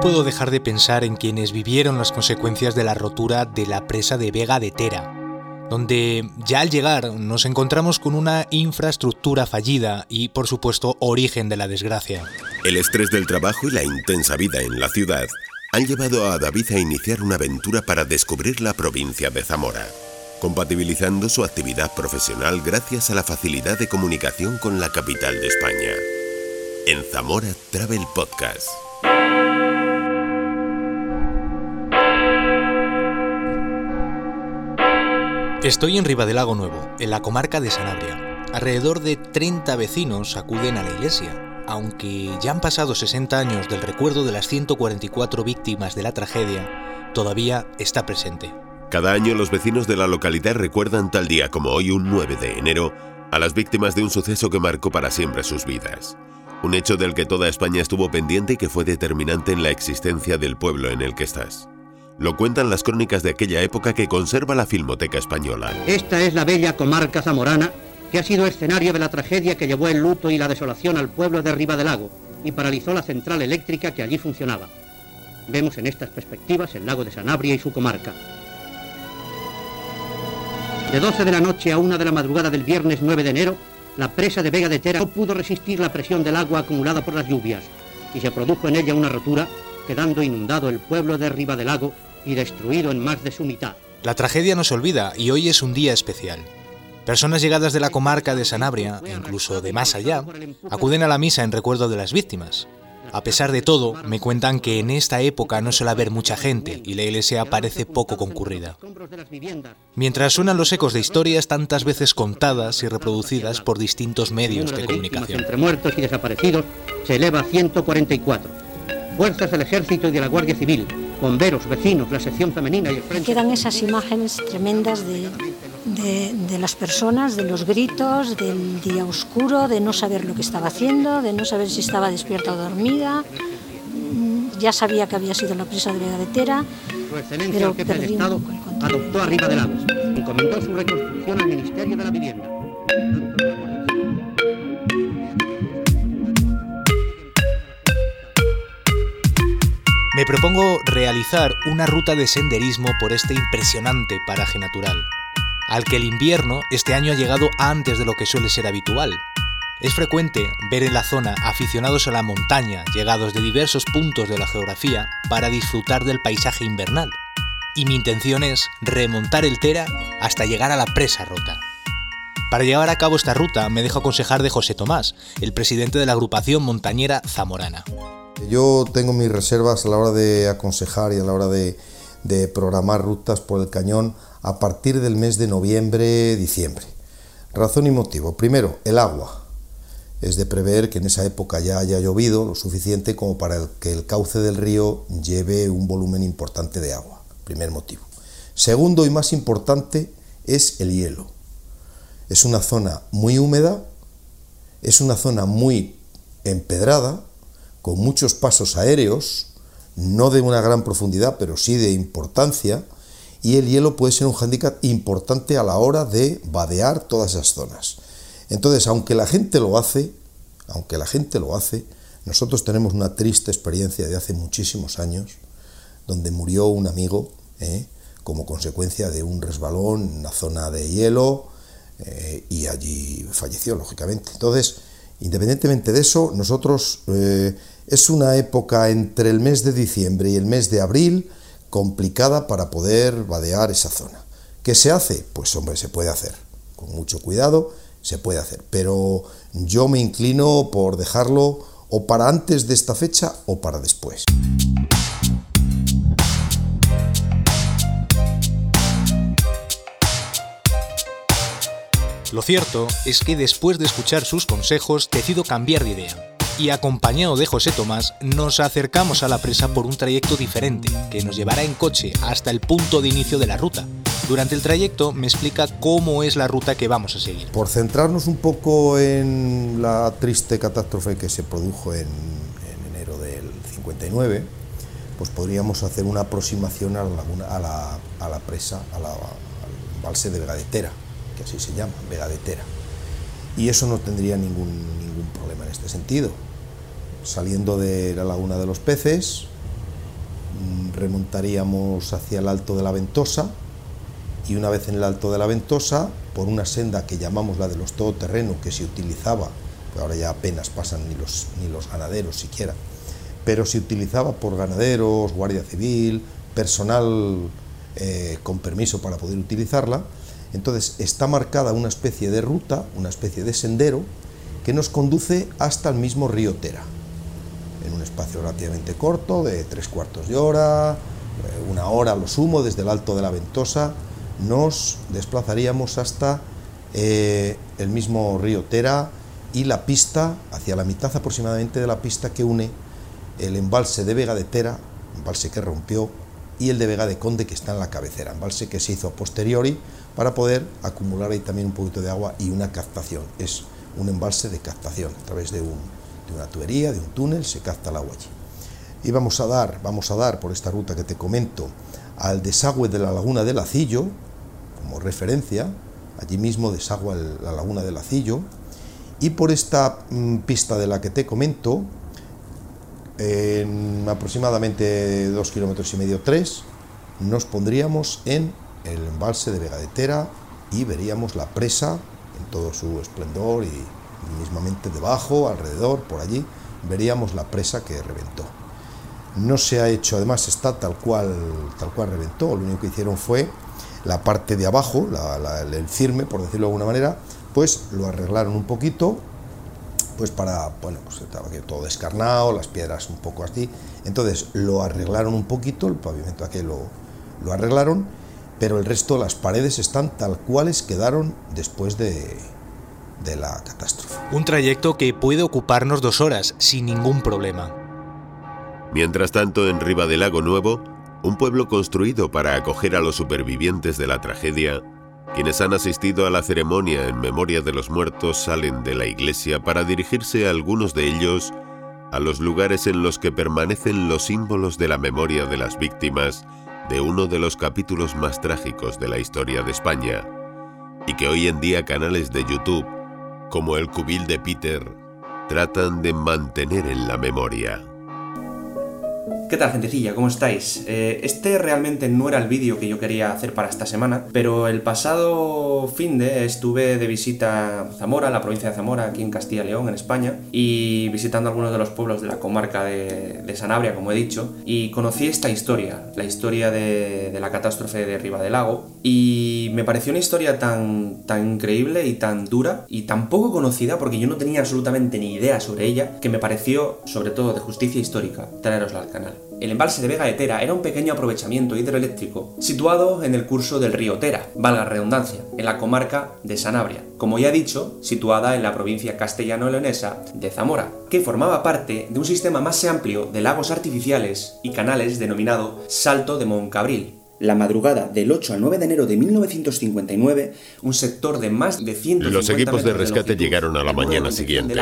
no puedo dejar de pensar en quienes vivieron las consecuencias de la rotura de la presa de Vega de Tera, donde ya al llegar nos encontramos con una infraestructura fallida y, por supuesto, origen de la desgracia. El estrés del trabajo y la intensa vida en la ciudad han llevado a David a iniciar una aventura para descubrir la provincia de Zamora, compatibilizando su actividad profesional gracias a la facilidad de comunicación con la capital de España. En Zamora Travel Podcast. Estoy en Ribadelago Nuevo, en la comarca de Sanabria. Alrededor de 30 vecinos acuden a la iglesia, aunque ya han pasado 60 años del recuerdo de las 144 víctimas de la tragedia, todavía está presente. Cada año los vecinos de la localidad recuerdan tal día como hoy, un 9 de enero, a las víctimas de un suceso que marcó para siempre sus vidas. Un hecho del que toda España estuvo pendiente y que fue determinante en la existencia del pueblo en el que estás. Lo cuentan las crónicas de aquella época que conserva la Filmoteca Española. Esta es la bella comarca zamorana que ha sido escenario de la tragedia que llevó el luto y la desolación al pueblo de Riva del Lago y paralizó la central eléctrica que allí funcionaba. Vemos en estas perspectivas el lago de Sanabria y su comarca. De 12 de la noche a 1 de la madrugada del viernes 9 de enero, la presa de Vega de Tera no pudo resistir la presión del agua acumulada por las lluvias y se produjo en ella una rotura, quedando inundado el pueblo de Riva del Lago y destruido en más de su mitad. La tragedia no se olvida y hoy es un día especial. Personas llegadas de la comarca de Sanabria, e incluso de más allá, acuden a la misa en recuerdo de las víctimas. A pesar de todo, me cuentan que en esta época no suele haber mucha gente y la iglesia parece poco concurrida. Mientras suenan los ecos de historias tantas veces contadas y reproducidas por distintos medios de comunicación. Entre muertos y desaparecidos se eleva a 144. Fuerzas del Ejército y de la Guardia Civil, bomberos, vecinos, la sección femenina y el frente... Quedan esas imágenes tremendas de, de, de, las personas, de los gritos, del día oscuro, de no saber lo que estaba haciendo, de no saber si estaba despierta o dormida. Mm, Ya sabía que había sido la presa de Vega de Tera, Su excelencia pero del perdí Estado adoptó arriba de Lagos. Encomendó su reconstrucción al Ministerio de la Vivienda. Me propongo realizar una ruta de senderismo por este impresionante paraje natural, al que el invierno este año ha llegado antes de lo que suele ser habitual. Es frecuente ver en la zona aficionados a la montaña llegados de diversos puntos de la geografía para disfrutar del paisaje invernal. Y mi intención es remontar el Tera hasta llegar a la presa rota. Para llevar a cabo esta ruta me dejo aconsejar de José Tomás, el presidente de la agrupación montañera zamorana. Yo tengo mis reservas a la hora de aconsejar y a la hora de, programar rutas por el cañón a partir del mes de noviembre, diciembre. Razón y motivo. Primero, el agua. Es de prever que en esa época ya haya llovido lo suficiente como para que el cauce del río lleve un volumen importante de agua. Primer motivo. Segundo y más importante es el hielo. Es una zona muy húmeda, es una zona muy empedrada, con muchos pasos aéreos, no de una gran profundidad, pero sí de importancia, y el hielo puede ser un hándicap importante a la hora de vadear todas esas zonas. Entonces, aunque la gente lo hace, aunque la gente lo hace, nosotros tenemos una triste experiencia de hace muchísimos años, donde murió un amigo ¿eh? como consecuencia de un resbalón en una zona de hielo eh, y allí falleció, lógicamente. Entonces, independientemente de eso, nosotros eh, es una época entre el mes de diciembre y el mes de abril complicada para poder vadear esa zona. ¿Qué se hace? Pues hombre, se puede hacer. Con mucho cuidado se puede hacer. Pero yo me inclino por dejarlo o para antes de esta fecha o para después. Lo cierto es que después de escuchar sus consejos decido cambiar de idea. Y acompañado de José Tomás nos acercamos a la presa por un trayecto diferente, que nos llevará en coche hasta el punto de inicio de la ruta. Durante el trayecto me explica cómo es la ruta que vamos a seguir. Por centrarnos un poco en la triste catástrofe que se produjo en, en enero del 59, pues podríamos hacer una aproximación a la, laguna- a la, a la presa, la- al embalse de Vegadetera, así se llama, Vegadetera. Y eso no tendría ningún, ningún problema en este sentido. Saliendo de la laguna de los peces, mm, remontaríamos hacia el Alto de la Ventosa y una vez en el Alto de la Ventosa, por una senda que llamamos la de los todoterreno, que se utilizaba, pues ahora ya apenas pasan ni los, ni los ganaderos siquiera, pero se utilizaba por ganaderos, guardia civil, personal eh, con permiso para poder utilizarla, entonces está marcada una especie de ruta, una especie de sendero, que nos conduce hasta el mismo río Tera, en un espacio relativamente corto, de tres cuartos de hora, eh, una hora a lo sumo, desde el alto de la Ventosa, nos desplazaríamos hasta eh, el mismo río Tera y la pista, hacia la mitad aproximadamente de la pista que une el embalse de Vega de Tera, embalse que rompió, y el de Vega de Conde que está en la cabecera, embalse que se hizo a posteriori para poder acumular ahí también un poquito de agua y una captación. Es un embalse de captación a través de, una tubería, de un túnel, se capta el agua allí. Y vamos a dar, vamos a dar por esta ruta que te comento al desagüe de la laguna del Acillo, como referencia, allí mismo desagua la laguna del Acillo, y por esta mm, pista de la que te comento, en aproximadamente dos kilómetros y medio, tres, nos pondríamos en el embalse de Vega de Tera y veríamos la presa en todo su esplendor y mismamente debajo, alrededor, por allí, veríamos la presa que reventó. No se ha hecho, además está tal cual, tal cual reventó, lo único que hicieron fue la parte de abajo, el firme, por decirlo de alguna manera, pues lo arreglaron un poquito, pues para, bueno, pues estaba todo descarnado, las piedras un poco así, entonces lo arreglaron un poquito, el pavimento aquí lo, lo arreglaron, pero el resto, las paredes están tal cuales quedaron después de, de la catástrofe. Un trayecto que puede ocuparnos dos horas sin ningún problema. Mientras tanto, en Riva del Lago Nuevo, un pueblo construido para acoger a los supervivientes de la tragedia, quienes han asistido a la ceremonia en memoria de los muertos salen de la iglesia para dirigirse a algunos de ellos a los lugares en los que permanecen los símbolos de la memoria de las víctimas de uno de los capítulos más trágicos de la historia de España, y que hoy en día canales de YouTube, como el Cubil de Peter, tratan de mantener en la memoria. ¿Qué tal, gentecilla? ¿Cómo estáis? Eh, este realmente no era el vídeo que yo quería hacer para esta semana, pero el pasado fin de estuve de visita a Zamora, la provincia de Zamora, aquí en Castilla y León, en España, y visitando algunos de los pueblos de la comarca de, Sanabria, como he dicho, y conocí esta historia, la historia de, la catástrofe de Riva del Lago, y me pareció una historia tan, tan increíble y tan dura y tan poco conocida, porque yo no tenía absolutamente ni idea sobre ella, que me pareció, sobre todo de justicia histórica, traerosla al canal. El embalse de Vega de Tera era un pequeño aprovechamiento hidroeléctrico situado en el curso del río Tera, valga redundancia, en la comarca de Sanabria, como ya he dicho, situada en la provincia castellano-leonesa de Zamora, que formaba parte de un sistema más amplio de lagos artificiales y canales denominado Salto de Moncabril, la madrugada del 8 al 9 de enero de 1959, un sector de más de 150 Los equipos de rescate llegaron a la mañana siguiente.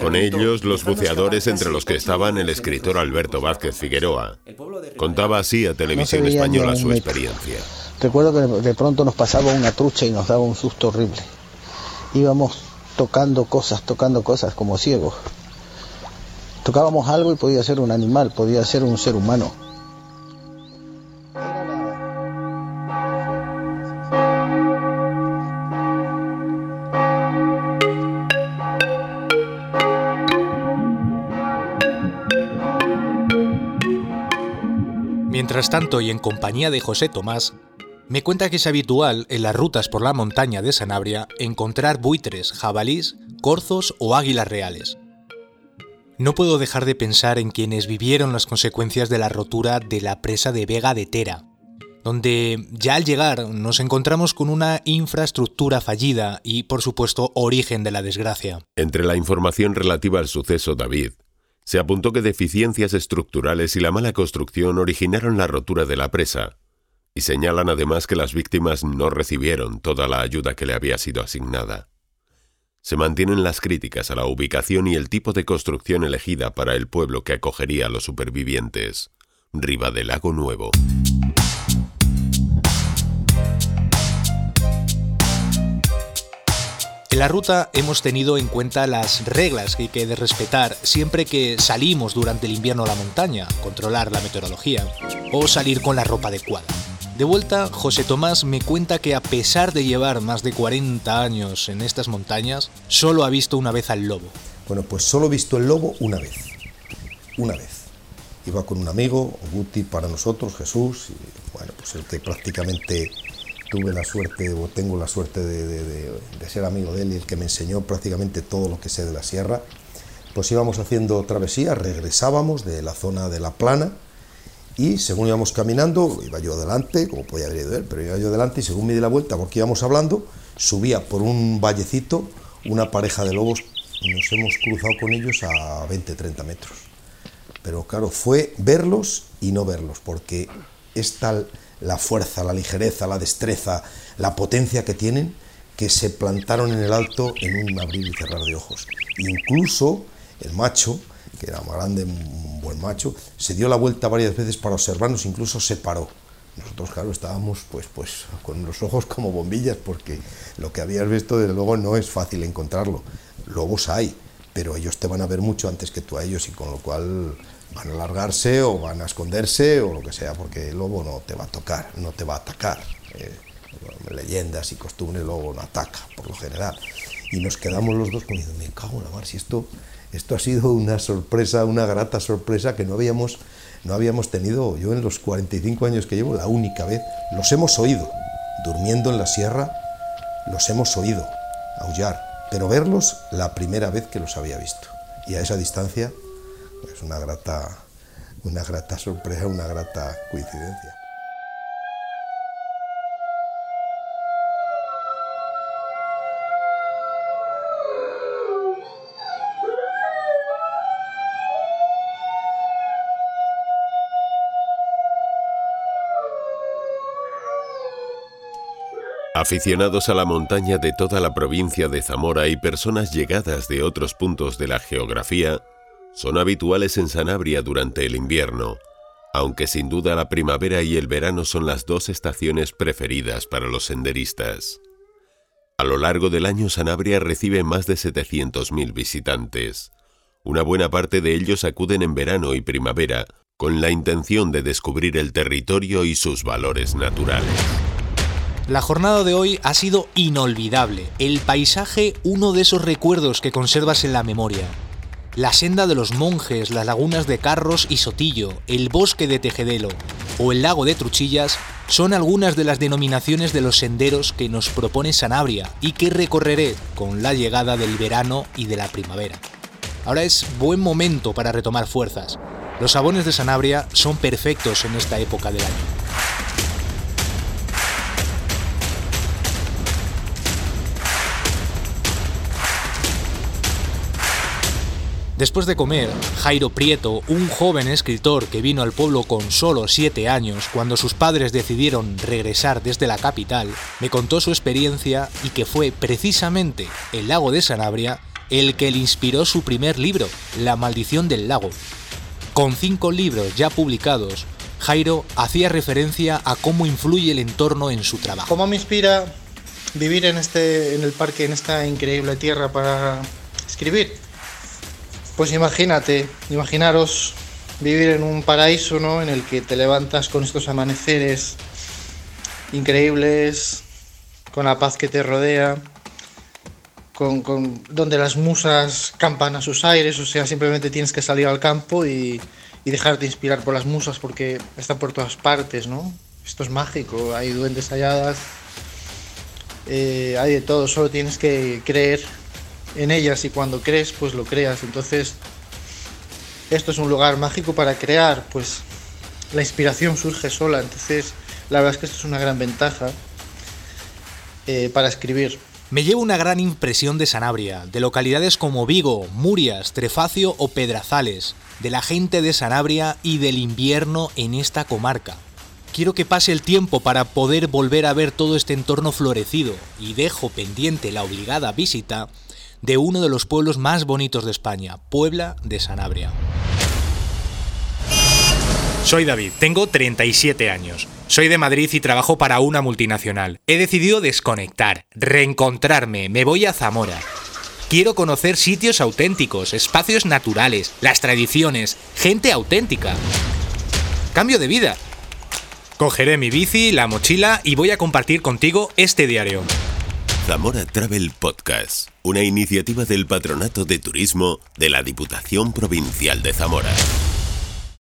Con ellos, los buceadores, entre los que estaban el escritor Alberto Vázquez Figueroa. Contaba así a Televisión Española su experiencia. Recuerdo que de pronto nos pasaba una trucha y nos daba un susto horrible. Íbamos tocando cosas, tocando cosas como ciegos. Tocábamos algo y podía ser un animal, podía ser un ser humano Mientras tanto, y en compañía de José Tomás, me cuenta que es habitual en las rutas por la montaña de Sanabria encontrar buitres, jabalís, corzos o águilas reales. No puedo dejar de pensar en quienes vivieron las consecuencias de la rotura de la presa de Vega de Tera, donde ya al llegar nos encontramos con una infraestructura fallida y, por supuesto, origen de la desgracia. Entre la información relativa al suceso, David, se apuntó que deficiencias estructurales y la mala construcción originaron la rotura de la presa, y señalan además que las víctimas no recibieron toda la ayuda que le había sido asignada. Se mantienen las críticas a la ubicación y el tipo de construcción elegida para el pueblo que acogería a los supervivientes, Riva del Lago Nuevo. En la ruta hemos tenido en cuenta las reglas que hay que respetar siempre que salimos durante el invierno a la montaña, controlar la meteorología o salir con la ropa adecuada. De vuelta, José Tomás me cuenta que a pesar de llevar más de 40 años en estas montañas, solo ha visto una vez al lobo. Bueno, pues solo he visto el lobo una vez. Una vez. Iba con un amigo, Guti para nosotros, Jesús, y bueno, pues que prácticamente tuve la suerte, o tengo la suerte de, ser amigo de él el que me enseñó prácticamente todo lo que sé de la sierra. Pues íbamos haciendo travesía, regresábamos de la zona de la plana, y según íbamos caminando, iba yo adelante, como podía haber ido él, pero iba yo adelante y según me di la vuelta porque íbamos hablando, subía por un vallecito una pareja de lobos y nos hemos cruzado con ellos a 20-30 metros. Pero claro, fue verlos y no verlos, porque es tal la fuerza, la ligereza, la destreza, la potencia que tienen, que se plantaron en el alto en un abrir y cerrar de ojos. Incluso el macho, que era más grande, un buen macho, se dio la vuelta varias veces para observarnos, incluso se paró. Nosotros, claro, estábamos pues, pues con los ojos como bombillas, porque lo que habías visto, desde luego, no es fácil encontrarlo. Lobos hay, pero ellos te van a ver mucho antes que tú a ellos, y con lo cual van a largarse o van a esconderse o lo que sea, porque el lobo no te va a tocar, no te va a atacar. Eh, leyendas y costumbres, el lobo no ataca, por lo general. Y nos quedamos los dos como me cago en la mar, si esto esto ha sido una sorpresa, una grata sorpresa que no habíamos, no habíamos tenido yo en los 45 años que llevo, la única vez. Los hemos oído, durmiendo en la sierra, los hemos oído aullar, pero verlos la primera vez que los había visto. Y a esa distancia es una grata, una grata sorpresa, una grata coincidencia. Aficionados a la montaña de toda la provincia de Zamora y personas llegadas de otros puntos de la geografía son habituales en Sanabria durante el invierno, aunque sin duda la primavera y el verano son las dos estaciones preferidas para los senderistas. A lo largo del año Sanabria recibe más de 700.000 visitantes. Una buena parte de ellos acuden en verano y primavera con la intención de descubrir el territorio y sus valores naturales. La jornada de hoy ha sido inolvidable. El paisaje, uno de esos recuerdos que conservas en la memoria. La senda de los monjes, las lagunas de Carros y Sotillo, el bosque de Tejedelo o el lago de Truchillas son algunas de las denominaciones de los senderos que nos propone Sanabria y que recorreré con la llegada del verano y de la primavera. Ahora es buen momento para retomar fuerzas. Los sabones de Sanabria son perfectos en esta época del año. Después de comer, Jairo Prieto, un joven escritor que vino al pueblo con solo 7 años cuando sus padres decidieron regresar desde la capital, me contó su experiencia y que fue precisamente el lago de Sanabria el que le inspiró su primer libro, La maldición del lago. Con cinco libros ya publicados, Jairo hacía referencia a cómo influye el entorno en su trabajo. ¿Cómo me inspira vivir en, este, en el parque, en esta increíble tierra para escribir? Pues imagínate, imaginaros vivir en un paraíso, ¿no? En el que te levantas con estos amaneceres increíbles, con la paz que te rodea, con, donde las musas campan a sus aires, o sea, simplemente tienes que salir al campo y, dejarte inspirar por las musas porque están por todas partes, ¿no? Esto es mágico, hay duendes halladas, eh, hay de todo, solo tienes que creer en ellas y cuando crees, pues lo creas. Entonces, esto es un lugar mágico para crear, pues la inspiración surge sola. Entonces, la verdad es que esto es una gran ventaja eh, para escribir. Me llevo una gran impresión de Sanabria, de localidades como Vigo, Murias, Trefacio o Pedrazales, de la gente de Sanabria y del invierno en esta comarca. Quiero que pase el tiempo para poder volver a ver todo este entorno florecido y dejo pendiente la obligada visita de uno de los pueblos más bonitos de España, Puebla de Sanabria. Soy David, tengo 37 años Soy de Madrid y trabajo para una multinacional. He decidido desconectar, reencontrarme, me voy a Zamora. Quiero conocer sitios auténticos, espacios naturales, las tradiciones, gente auténtica. Cambio de vida. Cogeré mi bici, la mochila y voy a compartir contigo este diario. Zamora Travel Podcast, una iniciativa del Patronato de Turismo de la Diputación Provincial de Zamora.